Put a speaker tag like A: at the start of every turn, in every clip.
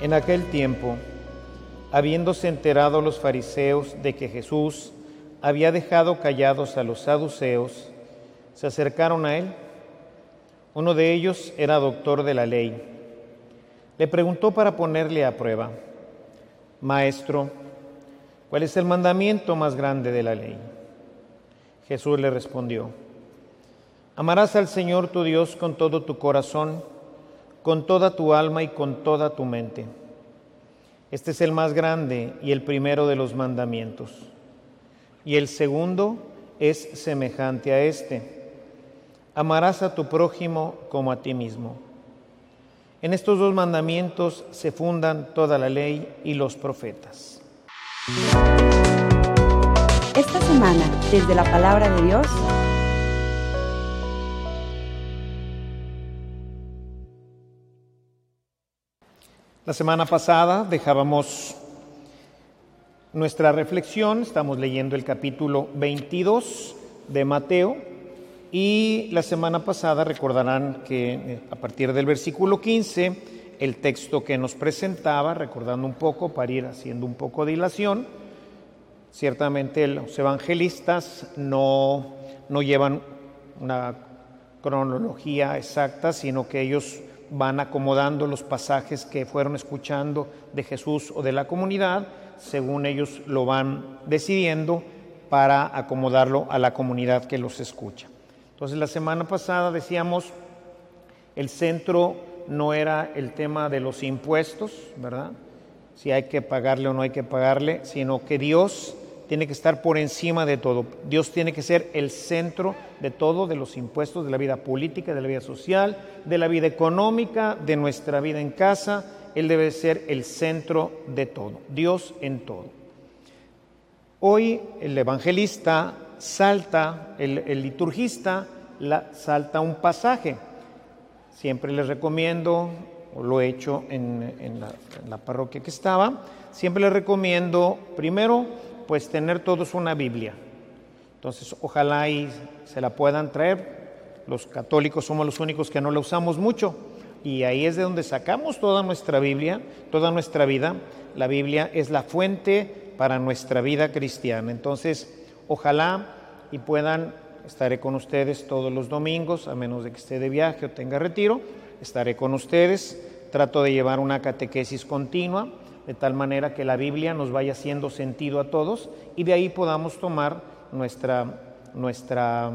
A: En aquel tiempo, habiéndose enterado los fariseos de que Jesús había dejado callados a los saduceos, se acercaron a él. Uno de ellos era doctor de la ley. Le preguntó para ponerle a prueba, Maestro, ¿cuál es el mandamiento más grande de la ley? Jesús le respondió, Amarás al Señor tu Dios con todo tu corazón, con toda tu alma y con toda tu mente. Este es el más grande y el primero de los mandamientos. Y el segundo es semejante a este. Amarás a tu prójimo como a ti mismo. En estos dos mandamientos se fundan toda la ley y los profetas.
B: Esta semana, desde la palabra de Dios,
A: La semana pasada dejábamos nuestra reflexión, estamos leyendo el capítulo 22 de Mateo y la semana pasada recordarán que eh, a partir del versículo 15 el texto que nos presentaba, recordando un poco para ir haciendo un poco de dilación, ciertamente los evangelistas no, no llevan una cronología exacta, sino que ellos van acomodando los pasajes que fueron escuchando de Jesús o de la comunidad, según ellos lo van decidiendo para acomodarlo a la comunidad que los escucha. Entonces la semana pasada decíamos, el centro no era el tema de los impuestos, ¿verdad? Si hay que pagarle o no hay que pagarle, sino que Dios tiene que estar por encima de todo. Dios tiene que ser el centro de todo, de los impuestos, de la vida política, de la vida social, de la vida económica, de nuestra vida en casa. Él debe ser el centro de todo, Dios en todo. Hoy el evangelista salta, el, liturgista salta un pasaje. Siempre les recomiendo, o lo he hecho en, la, en la parroquia que estaba, siempre les recomiendo primero pues tener todos una Biblia. Entonces, ojalá y se la puedan traer. Los católicos somos los únicos que no la usamos mucho. Y ahí es de donde sacamos toda nuestra Biblia, toda nuestra vida. La Biblia es la fuente para nuestra vida cristiana. Entonces, ojalá y puedan, estaré con ustedes todos los domingos, a menos de que esté de viaje o tenga retiro, estaré con ustedes. Trato de llevar una catequesis continua de tal manera que la Biblia nos vaya haciendo sentido a todos y de ahí podamos tomar nuestra, nuestra,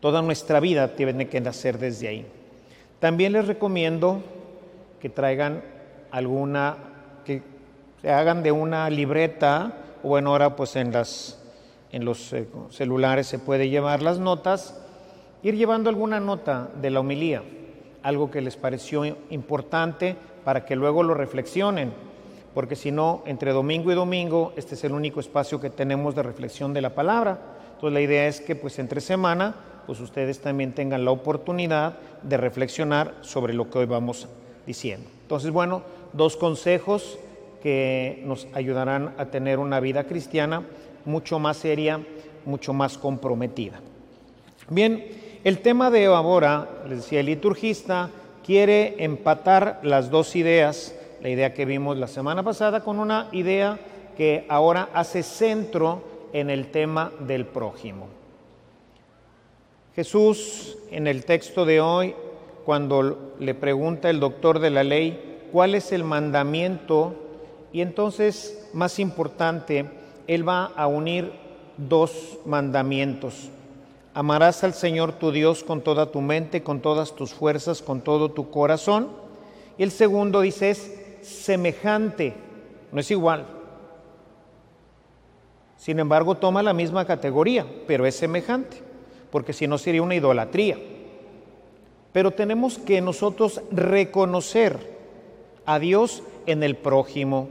A: toda nuestra vida tiene que nacer desde ahí. También les recomiendo que traigan alguna, que se hagan de una libreta, o bueno, ahora pues en, las, en los eh, celulares se puede llevar las notas, ir llevando alguna nota de la homilía, algo que les pareció importante, para que luego lo reflexionen, porque si no, entre domingo y domingo, este es el único espacio que tenemos de reflexión de la palabra. Entonces la idea es que pues entre semana, pues ustedes también tengan la oportunidad de reflexionar sobre lo que hoy vamos diciendo. Entonces, bueno, dos consejos que nos ayudarán a tener una vida cristiana mucho más seria, mucho más comprometida. Bien, el tema de ahora, les decía el liturgista, quiere empatar las dos ideas, la idea que vimos la semana pasada con una idea que ahora hace centro en el tema del prójimo. Jesús en el texto de hoy, cuando le pregunta el doctor de la ley cuál es el mandamiento, y entonces, más importante, él va a unir dos mandamientos. Amarás al Señor tu Dios con toda tu mente, con todas tus fuerzas, con todo tu corazón. Y el segundo dice es semejante, no es igual. Sin embargo, toma la misma categoría, pero es semejante, porque si no sería una idolatría. Pero tenemos que nosotros reconocer a Dios en el prójimo,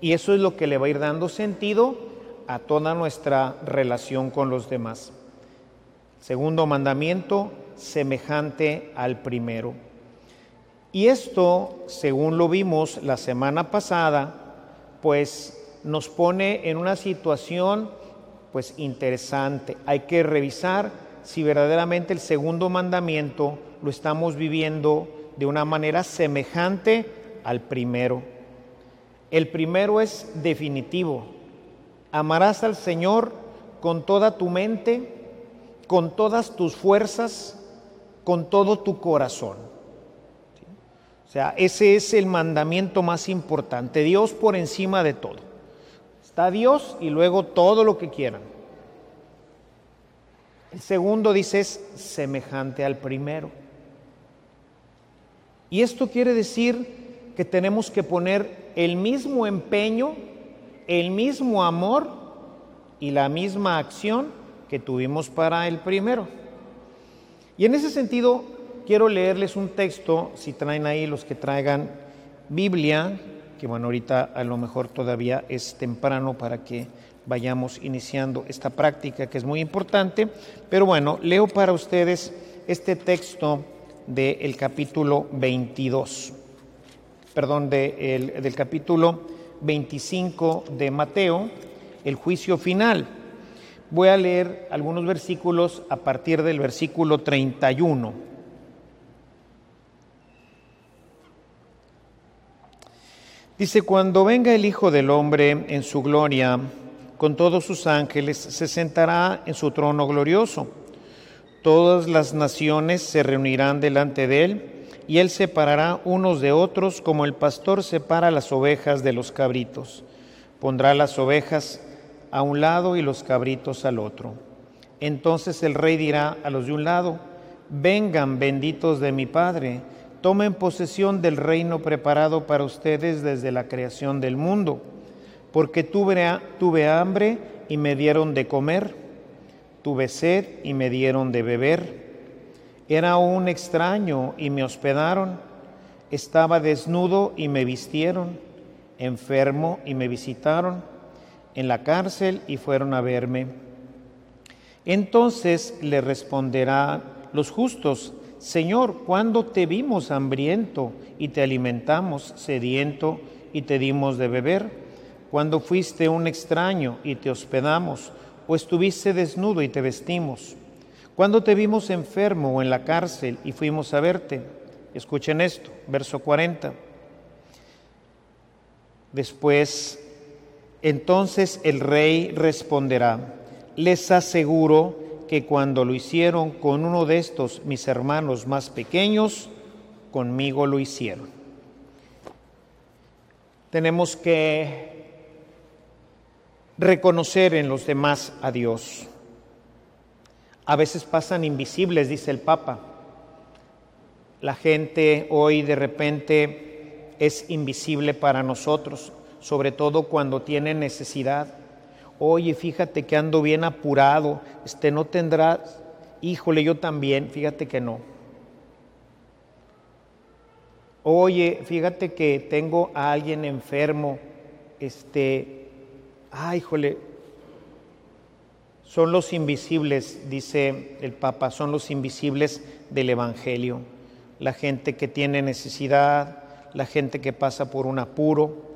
A: y eso es lo que le va a ir dando sentido a toda nuestra relación con los demás. Segundo mandamiento, semejante al primero. Y esto, según lo vimos la semana pasada, pues nos pone en una situación pues interesante. Hay que revisar si verdaderamente el segundo mandamiento lo estamos viviendo de una manera semejante al primero. El primero es definitivo. Amarás al Señor con toda tu mente, con todas tus fuerzas, con todo tu corazón. O sea, ese es el mandamiento más importante. Dios por encima de todo. Está Dios y luego todo lo que quieran. El segundo dice es semejante al primero. Y esto quiere decir que tenemos que poner el mismo empeño, el mismo amor y la misma acción que tuvimos para el primero. Y en ese sentido, quiero leerles un texto, si traen ahí los que traigan Biblia, que bueno, ahorita a lo mejor todavía es temprano para que vayamos iniciando esta práctica que es muy importante. Pero bueno, leo para ustedes este texto del capítulo 22, perdón, del capítulo 25 de Mateo, el juicio final. Voy a leer algunos versículos a partir del versículo 31. Dice, cuando venga el Hijo del Hombre en su gloria, con todos sus ángeles, se sentará en su trono glorioso. Todas las naciones se reunirán delante de él, y él separará unos de otros como el pastor separa las ovejas de los cabritos. Pondrá las ovejas a un lado y los cabritos al otro. Entonces el rey dirá a los de un lado, vengan benditos de mi Padre, tomen posesión del reino preparado para ustedes desde la creación del mundo porque tuve, tuve hambre y me dieron de comer, tuve sed y me dieron de beber, era un extraño y me hospedaron, estaba desnudo y me vistieron, enfermo y me visitaron, en la cárcel y fueron a verme. Entonces le responderá los justos, Señor, ¿cuándo te vimos hambriento y te alimentamos, sediento y te dimos de beber? cuando fuiste un extraño y te hospedamos, o estuviste desnudo y te vestimos, cuando te vimos enfermo o en la cárcel y fuimos a verte. Escuchen esto, verso 40. Después, entonces el rey responderá, les aseguro que cuando lo hicieron con uno de estos mis hermanos más pequeños, conmigo lo hicieron. Tenemos que reconocer en los demás a Dios. A veces pasan invisibles, dice el Papa. La gente hoy de repente es invisible para nosotros, sobre todo cuando tiene necesidad. Oye, fíjate que ando bien apurado, este no tendrás, híjole, yo también, fíjate que no. Oye, fíjate que tengo a alguien enfermo, este, ay, híjole, son los invisibles, dice el Papa, son los invisibles del Evangelio. La gente que tiene necesidad, la gente que pasa por un apuro.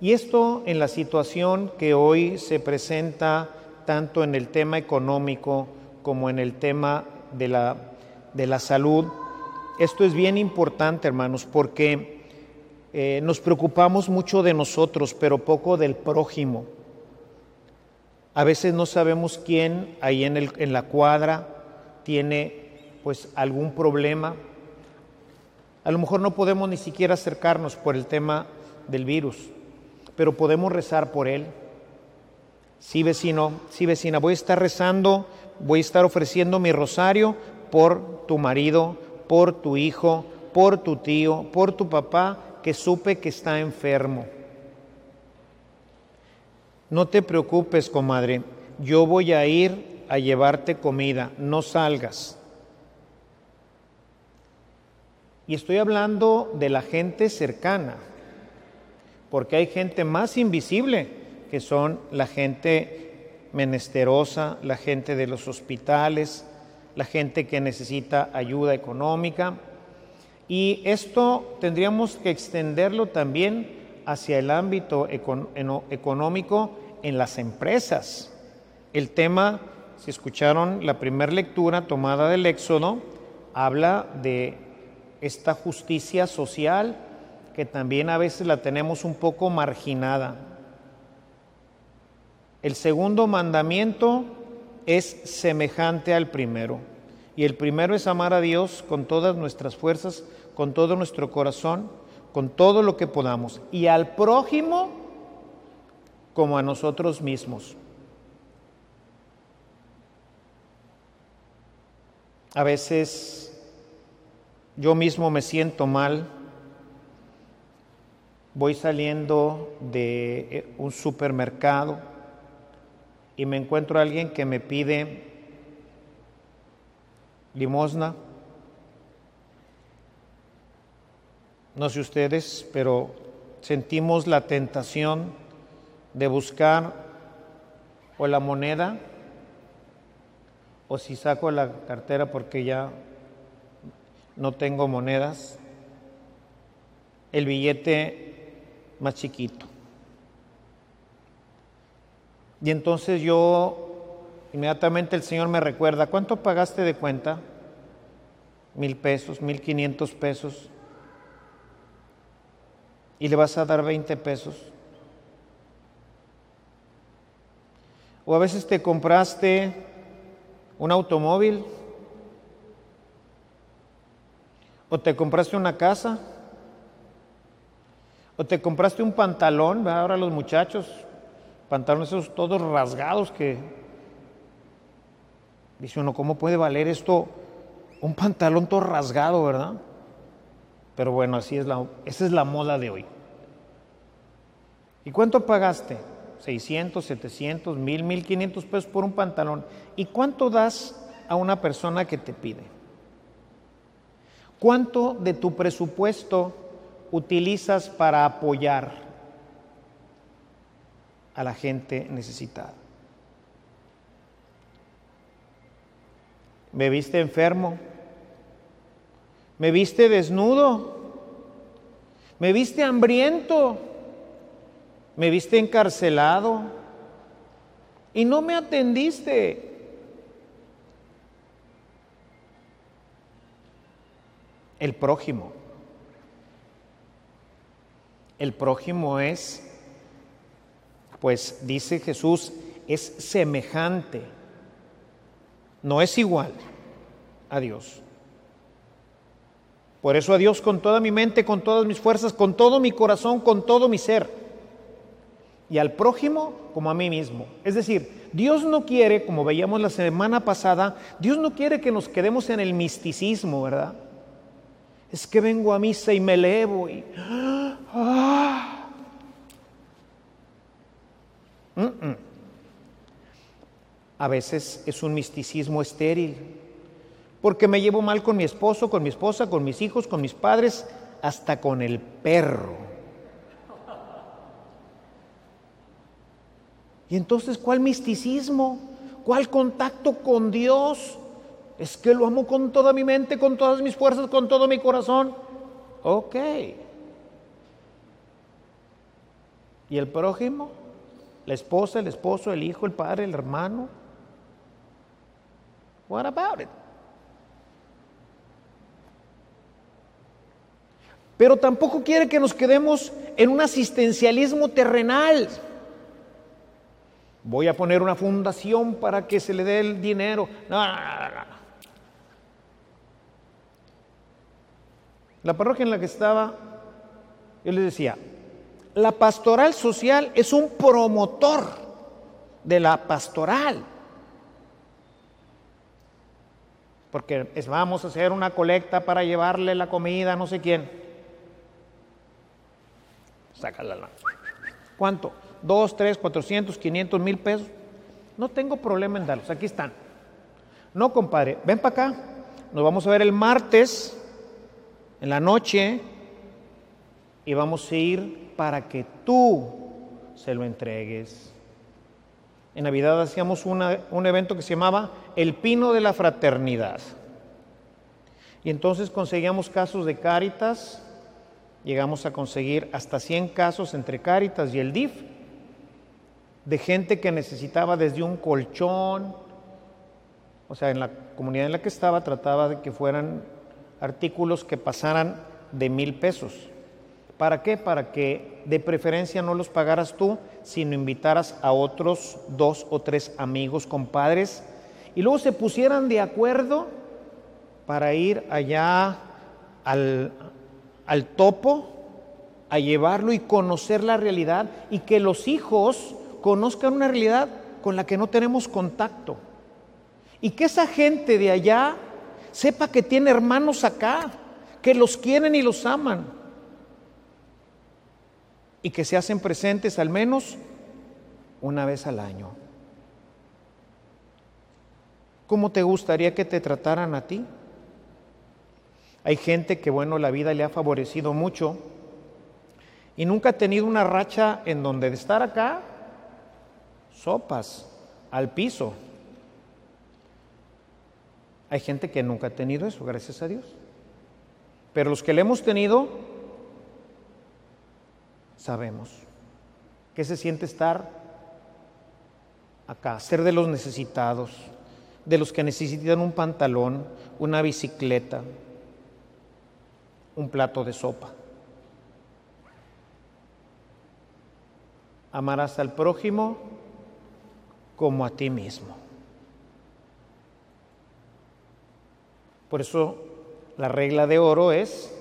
A: Y esto en la situación que hoy se presenta tanto en el tema económico como en el tema de la, de la salud. Esto es bien importante, hermanos, porque eh, nos preocupamos mucho de nosotros, pero poco del prójimo. A veces no sabemos quién ahí en, el, en la cuadra tiene pues algún problema. A lo mejor no podemos ni siquiera acercarnos por el tema del virus, pero podemos rezar por él. Sí, vecino, sí, vecina, voy a estar rezando, voy a estar ofreciendo mi rosario por tu marido, por tu hijo, por tu tío, por tu papá, que supe que está enfermo. No te preocupes, comadre, yo voy a ir a llevarte comida, no salgas. Y estoy hablando de la gente cercana, porque hay gente más invisible, que son la gente menesterosa, la gente de los hospitales, la gente que necesita ayuda económica. Y esto tendríamos que extenderlo también hacia el ámbito económico en las empresas. El tema, si escucharon la primera lectura tomada del Éxodo, habla de esta justicia social que también a veces la tenemos un poco marginada. El segundo mandamiento es semejante al primero. Y el primero es amar a Dios con todas nuestras fuerzas, con todo nuestro corazón, con todo lo que podamos. Y al prójimo como a nosotros mismos. A veces yo mismo me siento mal. Voy saliendo de eh, un supermercado y me encuentro a alguien que me pide limosna. No sé ustedes, pero sentimos la tentación de buscar o la moneda o si saco la cartera porque ya no tengo monedas, el billete más chiquito. Y entonces yo, inmediatamente el Señor me recuerda, ¿cuánto pagaste de cuenta? Mil pesos, mil quinientos pesos. Y le vas a dar veinte pesos. O a veces te compraste un automóvil? ¿O te compraste una casa? ¿O te compraste un pantalón? Ahora los muchachos, pantalones esos todos rasgados que... Dice uno, ¿cómo puede valer esto un pantalón todo rasgado, verdad? Pero bueno, así es la, esa es la moda de hoy. ¿Y cuánto pagaste? 600, 700, 1000, 1500 pesos por un pantalón. ¿Y cuánto das a una persona que te pide? ¿Cuánto de tu presupuesto utilizas para apoyar a la gente necesitada? ¿Me viste enfermo? ¿Me viste desnudo? ¿Me viste hambriento? me viste encarcelado y no me atendiste. El prójimo. El prójimo es, pues dice Jesús, es semejante, no es igual a Dios. Por eso a Dios con toda mi mente, con todas mis fuerzas, con todo mi corazón, con todo mi ser y al prójimo como a mí mismo. Es decir, Dios no quiere, como veíamos la semana pasada, Dios no quiere que nos quedemos en el misticismo, ¿verdad? Es que vengo a misa y me elevo y... A veces es un misticismo estéril, porque me llevo mal con mi esposo, con mi esposa, con mis hijos, con mis padres, hasta con el perro. Y entonces, ¿cuál misticismo? ¿Cuál contacto con Dios? Es que lo amo con toda mi mente, con todas mis fuerzas, con todo mi corazón. Ok. ¿Y el prójimo? ¿La esposa, el esposo, el hijo, el padre, el hermano? What about it? Pero tampoco quiere que nos quedemos en un asistencialismo terrenal voy a poner una fundación para que se le dé el dinero. La parroquia en la que estaba, yo les decía, la pastoral social es un promotor de la pastoral. Porque es, vamos a hacer una colecta para llevarle la comida a no sé quién. Sácala. ¿Cuánto? dos, tres, cuatrocientos, quinientos mil pesos. No tengo problema en darlos, aquí están. No, compadre, ven para acá. Nos vamos a ver el martes en la noche y vamos a ir para que tú se lo entregues. En Navidad hacíamos un evento que se llamaba El Pino de la Fraternidad. Y entonces conseguíamos casos de Cáritas, llegamos a conseguir hasta 100 casos entre Cáritas y el DIF de gente que necesitaba desde un colchón, o sea, en la comunidad en la que estaba trataba de que fueran artículos que pasaran de mil pesos. ¿Para qué? Para que de preferencia no los pagaras tú, sino invitaras a otros dos o tres amigos, compadres, y luego se pusieran de acuerdo para ir allá al, al topo, a llevarlo y conocer la realidad y que los hijos conozcan una realidad con la que no tenemos contacto. Y que esa gente de allá sepa que tiene hermanos acá, que los quieren y los aman. Y que se hacen presentes al menos una vez al año. ¿Cómo te gustaría que te trataran a ti? Hay gente que, bueno, la vida le ha favorecido mucho y nunca ha tenido una racha en donde de estar acá, sopas, al piso. Hay gente que nunca ha tenido eso, gracias a Dios. Pero los que le hemos tenido, sabemos que se siente estar acá, ser de los necesitados, de los que necesitan un pantalón, una bicicleta, un plato de sopa. Amarás al prójimo como a ti mismo. Por eso la regla de oro es,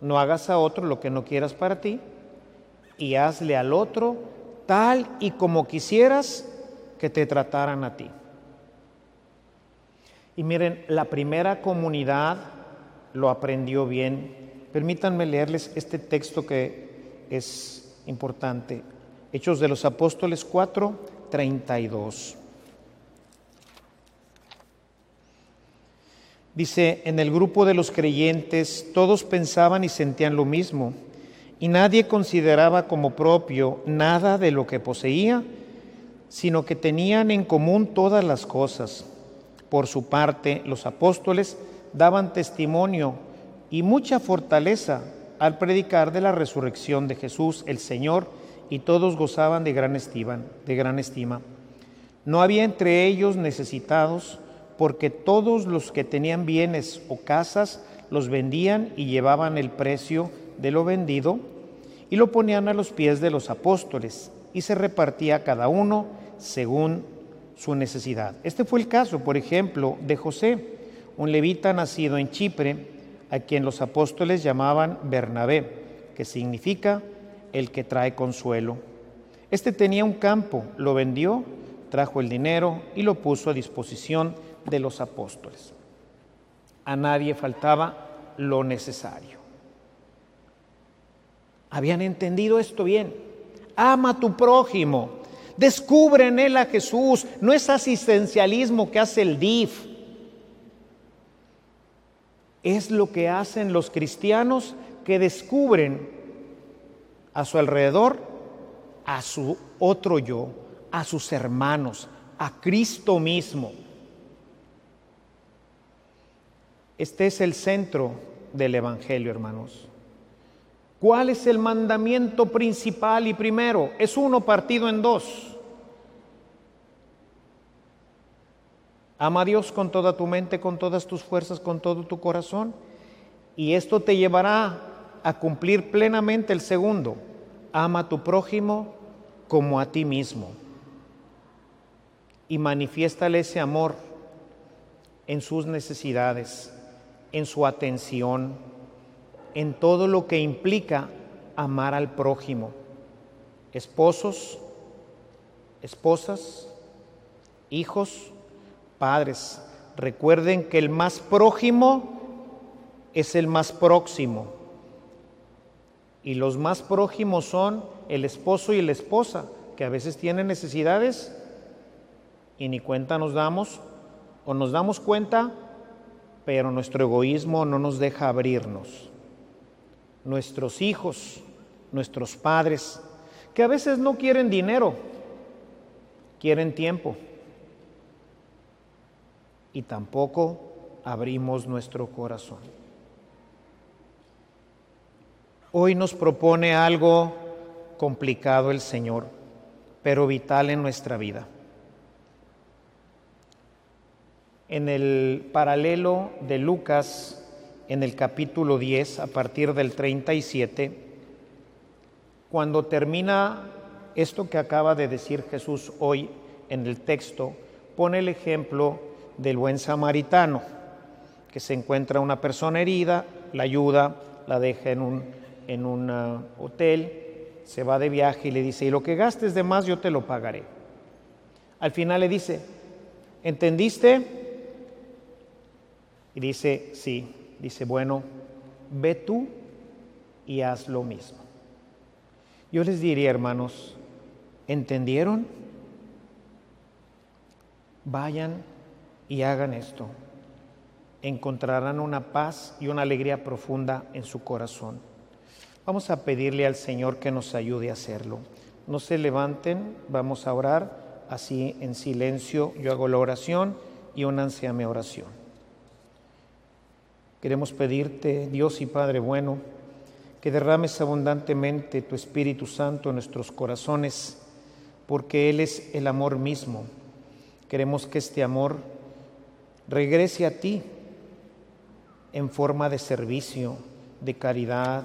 A: no hagas a otro lo que no quieras para ti y hazle al otro tal y como quisieras que te trataran a ti. Y miren, la primera comunidad lo aprendió bien. Permítanme leerles este texto que es importante. Hechos de los Apóstoles 4, 32. Dice, en el grupo de los creyentes todos pensaban y sentían lo mismo, y nadie consideraba como propio nada de lo que poseía, sino que tenían en común todas las cosas. Por su parte, los apóstoles daban testimonio y mucha fortaleza al predicar de la resurrección de Jesús el Señor, y todos gozaban de gran estima, de gran estima. No había entre ellos necesitados, porque todos los que tenían bienes o casas los vendían y llevaban el precio de lo vendido y lo ponían a los pies de los apóstoles y se repartía cada uno según su necesidad. Este fue el caso, por ejemplo, de José, un levita nacido en Chipre, a quien los apóstoles llamaban Bernabé, que significa el que trae consuelo. Este tenía un campo, lo vendió, trajo el dinero y lo puso a disposición de los apóstoles. A nadie faltaba lo necesario. Habían entendido esto bien. Ama a tu prójimo. Descubre en él a Jesús. No es asistencialismo que hace el DIF. Es lo que hacen los cristianos que descubren a su alrededor a su otro yo, a sus hermanos, a Cristo mismo. Este es el centro del Evangelio, hermanos. ¿Cuál es el mandamiento principal y primero? Es uno partido en dos. Ama a Dios con toda tu mente, con todas tus fuerzas, con todo tu corazón. Y esto te llevará a cumplir plenamente el segundo. Ama a tu prójimo como a ti mismo. Y manifiéstale ese amor en sus necesidades en su atención, en todo lo que implica amar al prójimo. Esposos, esposas, hijos, padres, recuerden que el más prójimo es el más próximo. Y los más prójimos son el esposo y la esposa, que a veces tienen necesidades y ni cuenta nos damos, o nos damos cuenta pero nuestro egoísmo no nos deja abrirnos. Nuestros hijos, nuestros padres, que a veces no quieren dinero, quieren tiempo. Y tampoco abrimos nuestro corazón. Hoy nos propone algo complicado el Señor, pero vital en nuestra vida. en el paralelo de Lucas, en el capítulo 10, a partir del 37, Cuando termina esto que acaba de decir Jesús hoy en el texto, pone el ejemplo del buen samaritano, que se encuentra una persona herida, la ayuda, la deja en un, en un uh, hotel, se va de viaje y le dice, y lo que gastes de más yo te lo pagaré. Al final le dice, ¿entendiste? Y dice, sí, dice, bueno, ve tú y haz lo mismo. Yo les diría, hermanos, ¿entendieron? Vayan y hagan esto. Encontrarán una paz y una alegría profunda en su corazón. Vamos a pedirle al Señor que nos ayude a hacerlo. No se levanten, vamos a orar así en silencio. Yo hago la oración y únanse a mi oración. Queremos pedirte, Dios y Padre bueno, que derrames abundantemente tu Espíritu Santo en nuestros corazones, porque Él es el amor mismo. Queremos que este amor regrese a ti en forma de servicio, de caridad,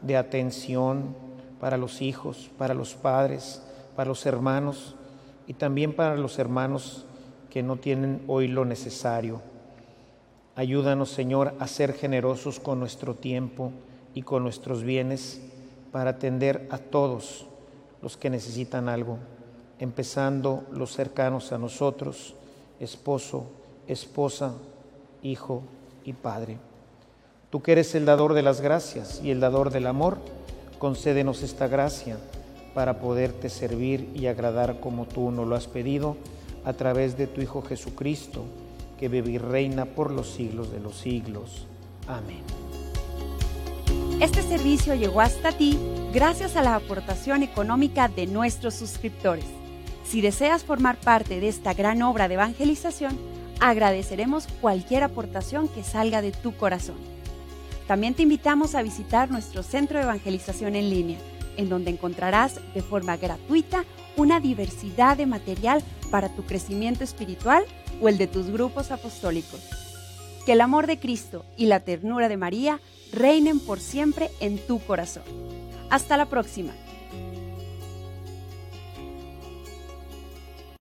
A: de atención para los hijos, para los padres, para los hermanos y también para los hermanos que no tienen hoy lo necesario. Ayúdanos, Señor, a ser generosos con nuestro tiempo y con nuestros bienes para atender a todos los que necesitan algo, empezando los cercanos a nosotros, esposo, esposa, hijo y padre. Tú que eres el dador de las gracias y el dador del amor, concédenos esta gracia para poderte servir y agradar como tú nos lo has pedido a través de tu Hijo Jesucristo, que vive y reina por los siglos de los siglos. Amén.
B: Este servicio llegó hasta ti gracias a la aportación económica de nuestros suscriptores. Si deseas formar parte de esta gran obra de evangelización, agradeceremos cualquier aportación que salga de tu corazón. También te invitamos a visitar nuestro centro de evangelización en línea, en donde encontrarás de forma gratuita una diversidad de material para tu crecimiento espiritual o el de tus grupos apostólicos. Que el amor de Cristo y la ternura de María reinen por siempre en tu corazón. Hasta la próxima.